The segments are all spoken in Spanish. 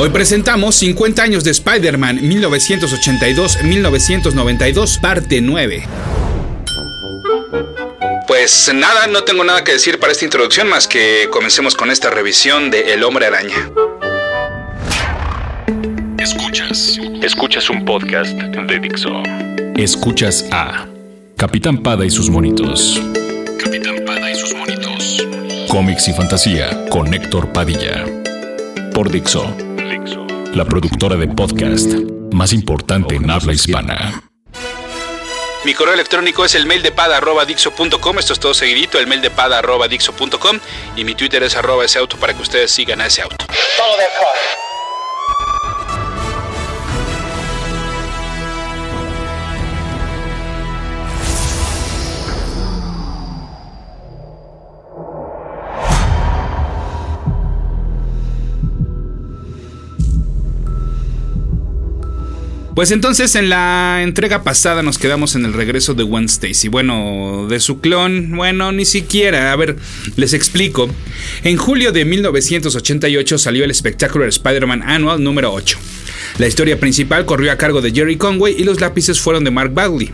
Hoy presentamos 50 años de Spider-Man 1982-1992, parte 9. Pues nada, no tengo nada que decir para esta introducción más que comencemos con esta revisión de El Hombre Araña. Escuchas. Escuchas un podcast de Dixo. Escuchas a Capitán Pada y sus monitos. Capitán Pada y sus monitos. Cómics y fantasía con Héctor Padilla. Por Dixo. La productora de podcast más importante en habla hispana. Mi correo electrónico es el mail de pada.dixo.com. Esto es todo seguidito, el mail de pada.dixo.com. Y mi Twitter es arroba ese auto para que ustedes sigan a ese auto. Pues entonces en la entrega pasada nos quedamos en el regreso de Gwen Stacy. Bueno, de su clon, bueno, ni siquiera. A ver, les explico. En julio de 1988 salió el Spectacular Spider-Man Annual número 8. La historia principal corrió a cargo de Jerry Conway y los lápices fueron de Mark Bagley.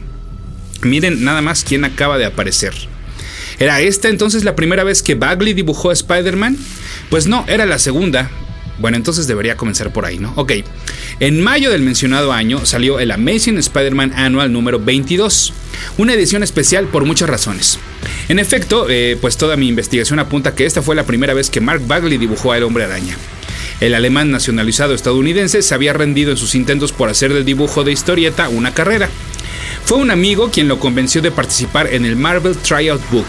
Miren nada más quién acaba de aparecer. ¿Era esta entonces la primera vez que Bagley dibujó a Spider-Man? Pues no, era la segunda, bueno, entonces debería comenzar por ahí, ¿no? Ok. En mayo del mencionado año salió el Amazing Spider-Man Annual número 22, una edición especial por muchas razones. En efecto, eh, pues toda mi investigación apunta que esta fue la primera vez que Mark Bagley dibujó al hombre araña. El alemán nacionalizado estadounidense se había rendido en sus intentos por hacer del dibujo de historieta una carrera. Fue un amigo quien lo convenció de participar en el Marvel Tryout Book,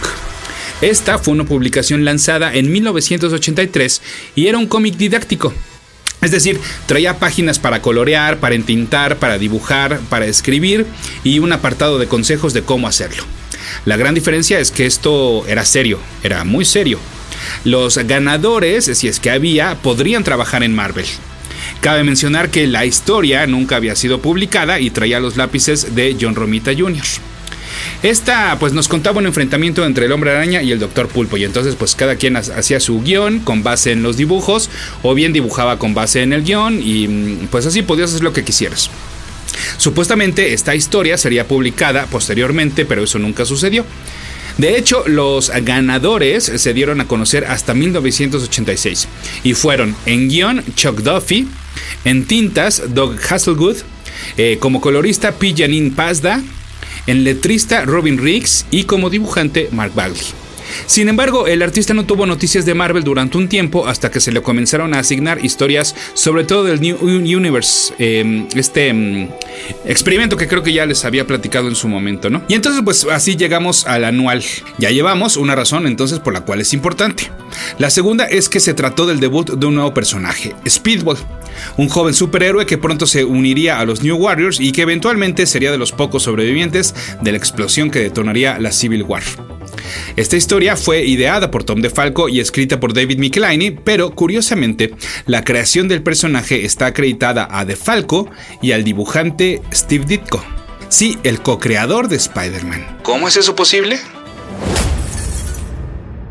esta fue una publicación lanzada en 1983 y era un cómic didáctico. Es decir, traía páginas para colorear, para entintar, para dibujar, para escribir y un apartado de consejos de cómo hacerlo. La gran diferencia es que esto era serio, era muy serio. Los ganadores, si es que había, podrían trabajar en Marvel. Cabe mencionar que la historia nunca había sido publicada y traía los lápices de John Romita Jr. Esta pues nos contaba un enfrentamiento entre el hombre araña y el doctor pulpo y entonces pues cada quien hacía su guion con base en los dibujos o bien dibujaba con base en el guion y mm, pues así podías hacer lo que quisieras. Supuestamente esta historia sería publicada posteriormente pero eso nunca sucedió. De hecho, los ganadores se dieron a conocer hasta 1986 y fueron en guion Chuck Duffy, en tintas Doug Hasselwood, eh, como colorista P. Janine Pazda, en letrista Robin Riggs y como dibujante Mark Bagley. Sin embargo, el artista no tuvo noticias de Marvel durante un tiempo hasta que se le comenzaron a asignar historias, sobre todo del New Universe, em, este em, experimento que creo que ya les había platicado en su momento, ¿no? Y entonces, pues así llegamos al anual. Ya llevamos una razón entonces por la cual es importante. La segunda es que se trató del debut de un nuevo personaje, Speedball, un joven superhéroe que pronto se uniría a los New Warriors y que eventualmente sería de los pocos sobrevivientes de la explosión que detonaría la Civil War. Esta historia fue ideada por Tom DeFalco y escrita por David Michelinie, pero curiosamente, la creación del personaje está acreditada a DeFalco y al dibujante Steve Ditko. Sí, el co-creador de Spider-Man. ¿Cómo es eso posible?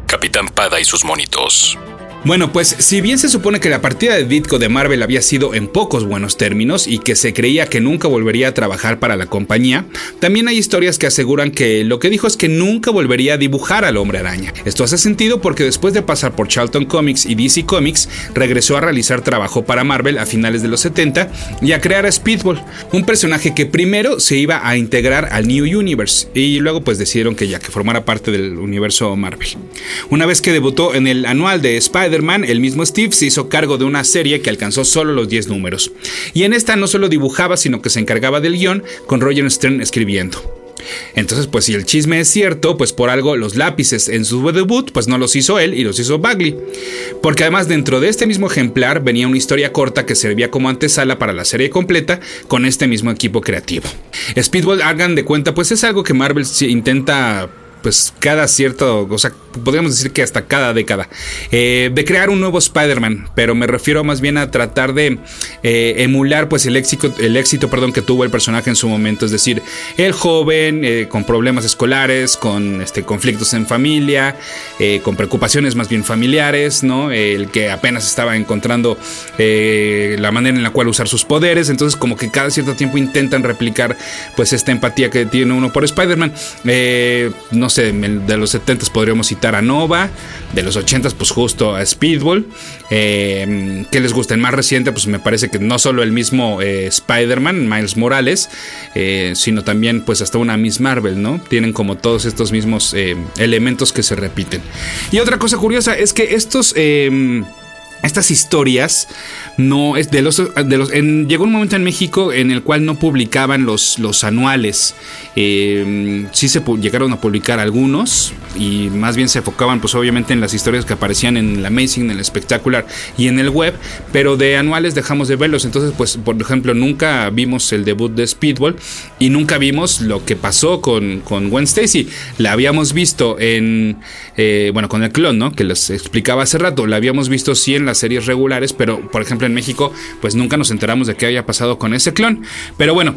Capitán Pada y sus monitos. Bueno, pues si bien se supone que la partida de Ditko de Marvel había sido en pocos buenos términos y que se creía que nunca volvería a trabajar para la compañía, también hay historias que aseguran que lo que dijo es que nunca volvería a dibujar al hombre araña. Esto hace sentido porque después de pasar por Charlton Comics y DC Comics, regresó a realizar trabajo para Marvel a finales de los 70 y a crear a Speedball, un personaje que primero se iba a integrar al New Universe y luego pues decidieron que ya que formara parte del universo Marvel. Una vez que debutó en el anual de Spider el mismo Steve se hizo cargo de una serie que alcanzó solo los 10 números. Y en esta no solo dibujaba, sino que se encargaba del guion, con Roger Stern escribiendo. Entonces, pues si el chisme es cierto, pues por algo los lápices en su debut, pues no los hizo él y los hizo Bagley. Porque además dentro de este mismo ejemplar venía una historia corta que servía como antesala para la serie completa con este mismo equipo creativo. Speedball, hagan de cuenta, pues es algo que Marvel intenta, pues cada cierto, podríamos decir que hasta cada década, eh, de crear un nuevo Spider-Man, pero me refiero más bien a tratar de eh, emular pues el éxito, el éxito perdón, que tuvo el personaje en su momento, es decir, el joven eh, con problemas escolares, con este, conflictos en familia, con preocupaciones más bien familiares, ¿no? el que apenas estaba encontrando la manera en la cual usar sus poderes, entonces como que cada cierto tiempo intentan replicar pues esta empatía que tiene uno por Spider-Man. no sé, de los 70 podríamos citar a Nova, de los 80 pues justo a Speedball. Eh, ¿Qué les gusta? En más reciente pues me parece que no solo el mismo eh, Spider-Man, Miles Morales, eh, sino también pues hasta una Miss Marvel, ¿no? Tienen como todos estos mismos elementos que se repiten. Y otra cosa curiosa es que estos estas historias no es de los, de los llegó un momento en México en el cual no publicaban los, los anuales. Eh, sí se llegaron a publicar algunos y más bien se enfocaban pues obviamente en las historias que aparecían en el Amazing, en el espectacular y en el web pero de anuales dejamos de verlos. Entonces pues por ejemplo nunca vimos el debut de Speedball y nunca vimos lo que pasó con, con Gwen Stacy. La habíamos visto en eh, bueno con el clon ¿no? que les explicaba hace rato. La habíamos visto sí en las series regulares pero por ejemplo en México, pues nunca nos enteramos de qué había pasado con ese clon. Pero bueno,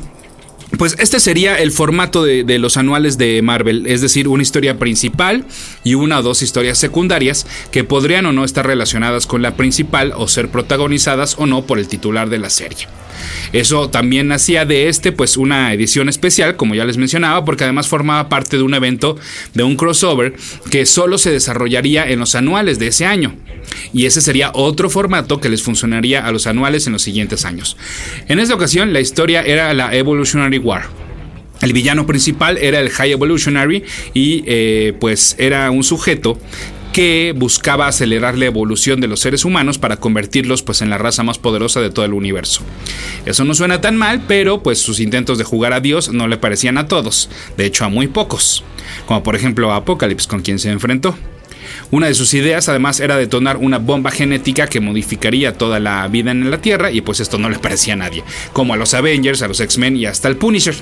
pues este sería el formato de, los anuales de Marvel, es decir, una historia principal y una o dos historias secundarias que podrían o no estar relacionadas con la principal o ser protagonizadas o no por el titular de la serie. Eso también hacía de este pues una edición especial, como ya les mencionaba, porque además formaba parte de un evento de un crossover que solo se desarrollaría en los anuales de ese año. Y ese sería otro formato que les funcionaría a los anuales en los siguientes años. En esta ocasión la historia era la Evolutionary War. El villano principal era el High Evolutionary y eh, pues era un sujeto que buscaba acelerar la evolución de los seres humanos para convertirlos pues en la raza más poderosa de todo el universo. Eso no suena tan mal, pero pues sus intentos de jugar a Dios no le parecían a todos, de hecho a muy pocos, como por ejemplo a Apocalypse con quien se enfrentó. Una de sus ideas además era detonar una bomba genética que modificaría toda la vida en la Tierra y pues esto no le parecía a nadie, como a los Avengers, a los X-Men y hasta al Punisher.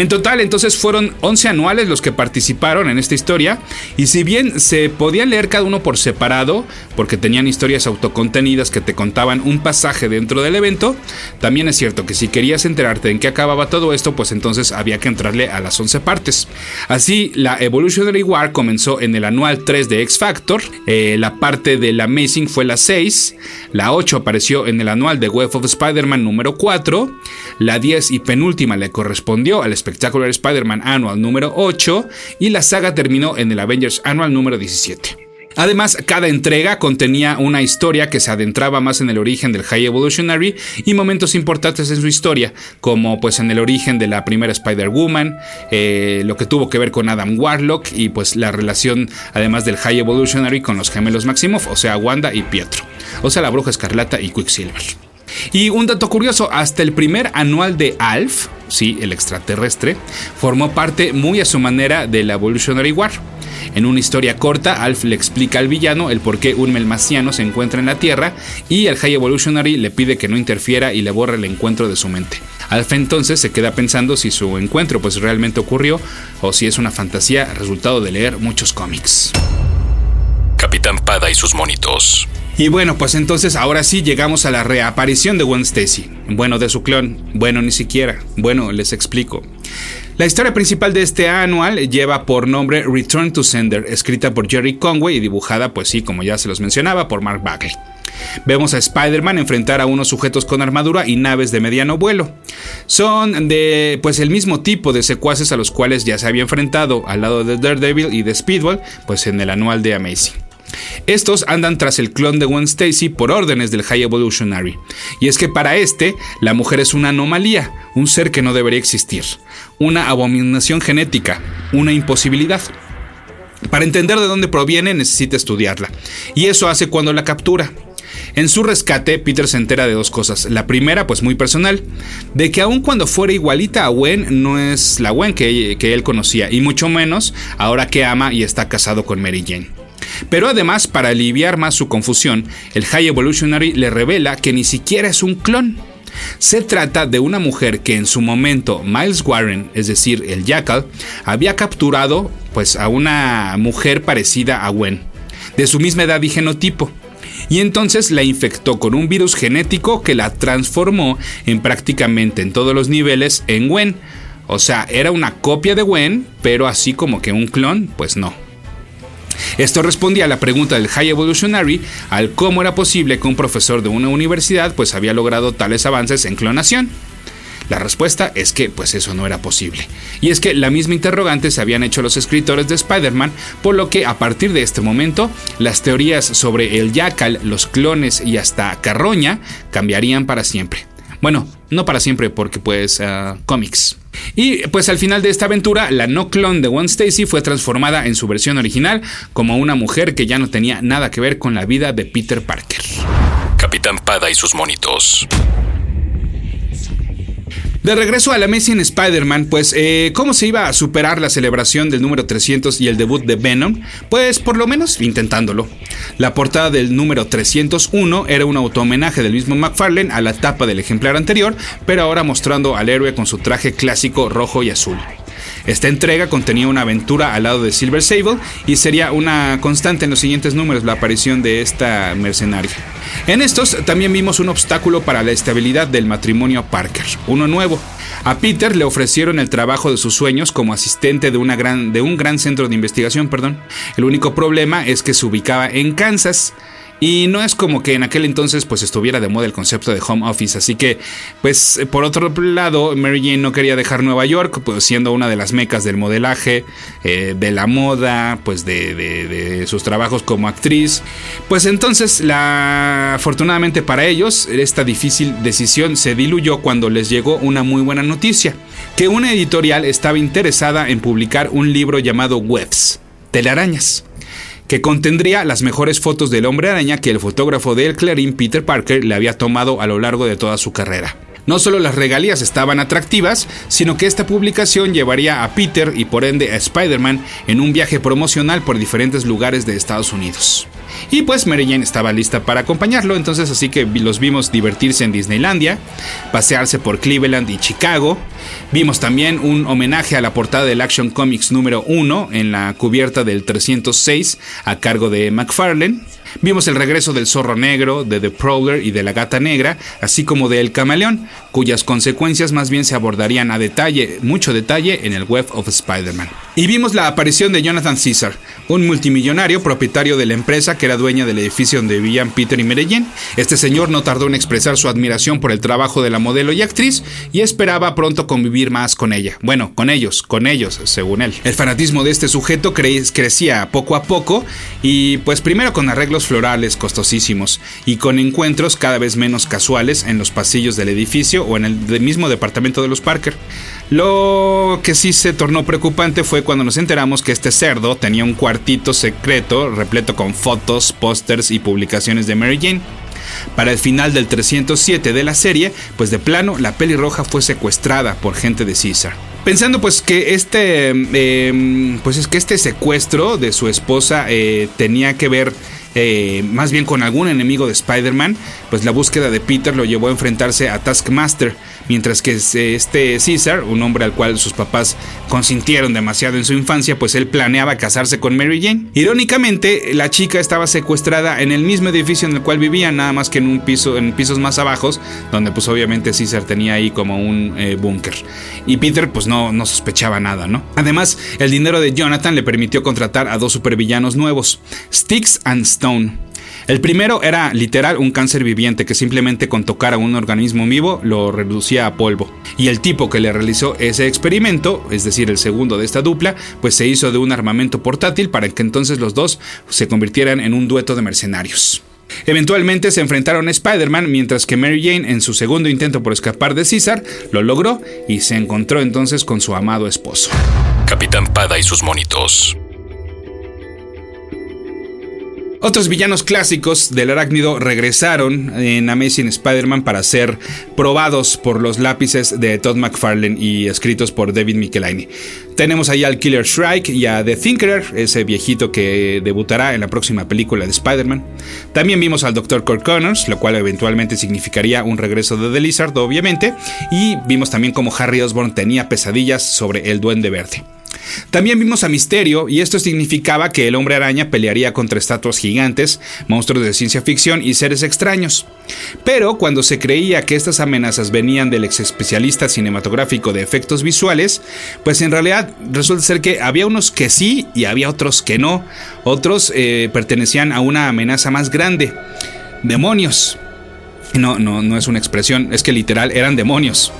En total, entonces fueron 11 anuales los que participaron en esta historia, y si bien se podía leer cada uno por separado, porque tenían historias autocontenidas que te contaban un pasaje dentro del evento, también es cierto que si querías enterarte en qué acababa todo esto, pues entonces había que entrarle a las 11 partes. Así, la Evolutionary War comenzó en el anual 3 de X Factor, eh, la parte de la Amazing fue la 6, la 8 apareció en el anual de Web of Spider-Man número 4, la 10 y penúltima le correspondió al Spectacular Spider-Man Annual número 8 y la saga terminó en el Avengers Annual número 17. Además, cada entrega contenía una historia que se adentraba más en el origen del High Evolutionary y momentos importantes en su historia, como pues en el origen de la primera Spider-Woman, eh, lo que tuvo que ver con Adam Warlock y pues la relación además del High Evolutionary con los gemelos Maximoff, o sea Wanda y Pietro, o sea la Bruja Escarlata y Quicksilver. Y un dato curioso, hasta el primer anual de Alf, sí, el extraterrestre, formó parte muy a su manera de la Evolutionary War. En una historia corta, Alf le explica al villano el por qué un melmaciano se encuentra en la Tierra y el High Evolutionary le pide que no interfiera y le borre el encuentro de su mente. Alf entonces se queda pensando si su encuentro pues realmente ocurrió o si es una fantasía resultado de leer muchos cómics. Capitán Pada y sus monitos. Y bueno, pues entonces ahora sí llegamos a la reaparición de Gwen Stacy. Bueno, de su clon. Bueno, ni siquiera. Bueno, les explico. La historia principal de este anual lleva por nombre Return to Sender, escrita por Jerry Conway y dibujada, pues sí, como ya se los mencionaba, por Mark Bagley. Vemos a Spider-Man enfrentar a unos sujetos con armadura y naves de mediano vuelo. Son de pues el mismo tipo de secuaces a los cuales ya se había enfrentado al lado de Daredevil y de Speedball, pues en el anual de Amazing. Estos andan tras el clon de Gwen Stacy por órdenes del High Evolutionary. Y es que para este, la mujer es una anomalía, un ser que no debería existir, una abominación genética, una imposibilidad. Para entender de dónde proviene necesita estudiarla. Y eso hace cuando la captura. En su rescate, Peter se entera de dos cosas. La primera, pues muy personal, de que aun cuando fuera igualita a Gwen, no es la Gwen que, que él conocía, y mucho menos ahora que ama y está casado con Mary Jane. Pero además, para aliviar más su confusión, el High Evolutionary le revela que ni siquiera es un clon, Se trata de una mujer que en su momento Miles Warren, es decir, el Jackal, había capturado pues a una mujer parecida a Gwen, de su misma edad y genotipo. Y entonces la infectó con un virus genético que la transformó en prácticamente en todos los niveles en Gwen. O sea, era una copia de Gwen, pero así como que un clon, pues no. Esto respondía a la pregunta del High Evolutionary al cómo era posible que un profesor de una universidad pues había logrado tales avances en clonación. La respuesta es que pues eso no era posible. Y es que la misma interrogante se habían hecho los escritores de Spider-Man, por lo que a partir de este momento las teorías sobre el Jackal, los clones y hasta Carroña cambiarían para siempre. Bueno, no para siempre porque pues uh, cómics. Y pues al final de esta aventura, la no clon de One Stacy fue transformada en su versión original como una mujer que ya no tenía nada que ver con la vida de Peter Parker. Capitán Pada y sus monitos. De regreso a la Messi en Spider-Man, pues, eh, ¿cómo se iba a superar la celebración del número 300 y el debut de Venom? Pues, por lo menos, intentándolo. La portada del número 301 era un auto-homenaje del mismo McFarlane a la tapa del ejemplar anterior, pero ahora mostrando al héroe con su traje clásico rojo y azul. Esta entrega contenía una aventura al lado de Silver Sable y sería una constante en los siguientes números la aparición de esta mercenaria. En estos también vimos un obstáculo para la estabilidad del matrimonio Parker, uno nuevo. A Peter le ofrecieron el trabajo de sus sueños como asistente de, gran, de un gran centro de investigación. Perdón. El único problema es que se ubicaba en Kansas y no es como que en aquel entonces pues estuviera de moda el concepto de home office, así que pues por otro lado Mary Jane no quería dejar Nueva York, pues siendo una de las mecas del modelaje, eh, de la moda, pues de, de, sus trabajos como actriz. Pues entonces la afortunadamente para ellos esta difícil decisión se diluyó cuando les llegó una muy buena noticia, que una editorial estaba interesada en publicar un libro llamado Webs, telarañas que contendría las mejores fotos del hombre araña que el fotógrafo de El Clarín Peter Parker le había tomado a lo largo de toda su carrera. No solo las regalías estaban atractivas, sino que esta publicación llevaría a Peter y por ende a Spider-Man en un viaje promocional por diferentes lugares de Estados Unidos. Y pues Mary Jane estaba lista para acompañarlo, entonces así que los vimos divertirse en Disneylandia, pasearse por Cleveland y Chicago. Vimos también un homenaje a la portada del Action Comics número 1 en la cubierta del 306 a cargo de McFarlane. Vimos el regreso del zorro negro, de The Prowler y de la gata negra, así como de El Camaleón, cuyas consecuencias más bien se abordarían a detalle, mucho detalle, en el Web of Spider-Man. Y vimos la aparición de Jonathan Caesar, un multimillonario propietario de la empresa que era dueña del edificio donde vivían Peter y Medellín. Este señor no tardó en expresar su admiración por el trabajo de la modelo y actriz y esperaba pronto convivir más con ella. Bueno, con ellos, con ellos, según él. El fanatismo de este sujeto crecía poco a poco y pues primero con arreglos florales costosísimos y con encuentros cada vez menos casuales en los pasillos del edificio o en el mismo departamento de los Parker. Lo que sí se tornó preocupante fue cuando nos enteramos que este cerdo tenía un cuartito secreto repleto con fotos, pósters y publicaciones de Mary Jane. Para el final del 307 de la serie, pues de plano la pelirroja fue secuestrada por gente de Caesar. Pensando pues que este, em, pues es que este secuestro de su esposa eh, tenía que ver eh, más bien con algún enemigo de Spider-Man, pues la búsqueda de Peter lo llevó a enfrentarse a Taskmaster, mientras que este Caesar, un hombre al cual sus papás consintieron demasiado en su infancia, pues él planeaba casarse con Mary Jane. Irónicamente, la chica estaba secuestrada en el mismo edificio en el cual vivía, nada más que en un piso, en pisos más abajo, donde pues obviamente Caesar tenía ahí como un eh, búnker. Y Peter pues no, no sospechaba nada, ¿no? Además, el dinero de Jonathan le permitió contratar a dos supervillanos nuevos, Sticks and Stone el primero era literal un cáncer viviente que simplemente con tocar a un organismo vivo lo reducía a polvo. Y el tipo que le realizó ese experimento, es decir, el segundo de esta dupla, pues se hizo de un armamento portátil para que entonces los dos se convirtieran en un dueto de mercenarios. Eventualmente se enfrentaron a Spider-Man mientras que Mary Jane en su segundo intento por escapar de César lo logró y se encontró entonces con su amado esposo. Capitán Pada y sus monitos. Otros villanos clásicos del arácnido regresaron en Amazing Spider-Man para ser probados por los lápices de Todd McFarlane y escritos por David Michelinie. Tenemos ahí al Killer Shrike y a The Thinker, ese viejito que debutará en la próxima película de Spider-Man. También vimos al Dr. Kurt Connors, lo cual eventualmente significaría un regreso de The Lizard, obviamente. Y vimos también cómo Harry Osborn tenía pesadillas sobre el Duende Verde. También vimos a Misterio y esto significaba que el hombre araña pelearía contra estatuas gigantes, monstruos de ciencia ficción y seres extraños. Pero cuando se creía que estas amenazas venían del ex especialista cinematográfico de efectos visuales, pues en realidad resulta ser que había unos que sí y había otros que no. Otros eh, pertenecían a una amenaza más grande. Demonios. No, no, no es una expresión, es que literal eran demonios.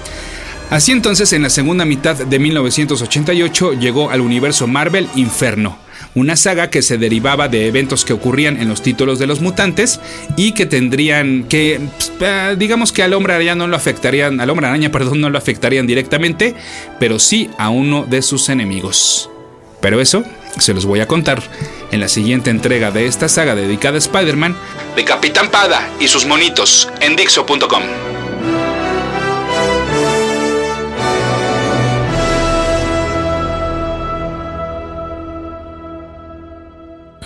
Así entonces, en la segunda mitad de 1988 llegó al universo Marvel Inferno, una saga que se derivaba de eventos que ocurrían en los títulos de los mutantes y que tendrían que, pues, digamos que al hombre araña no lo afectarían, al hombre araña, perdón, no lo afectarían directamente, pero sí a uno de sus enemigos. Pero eso se los voy a contar en la siguiente entrega de esta saga dedicada a Spider-Man de Capitán Pada y sus monitos en Dixo.com.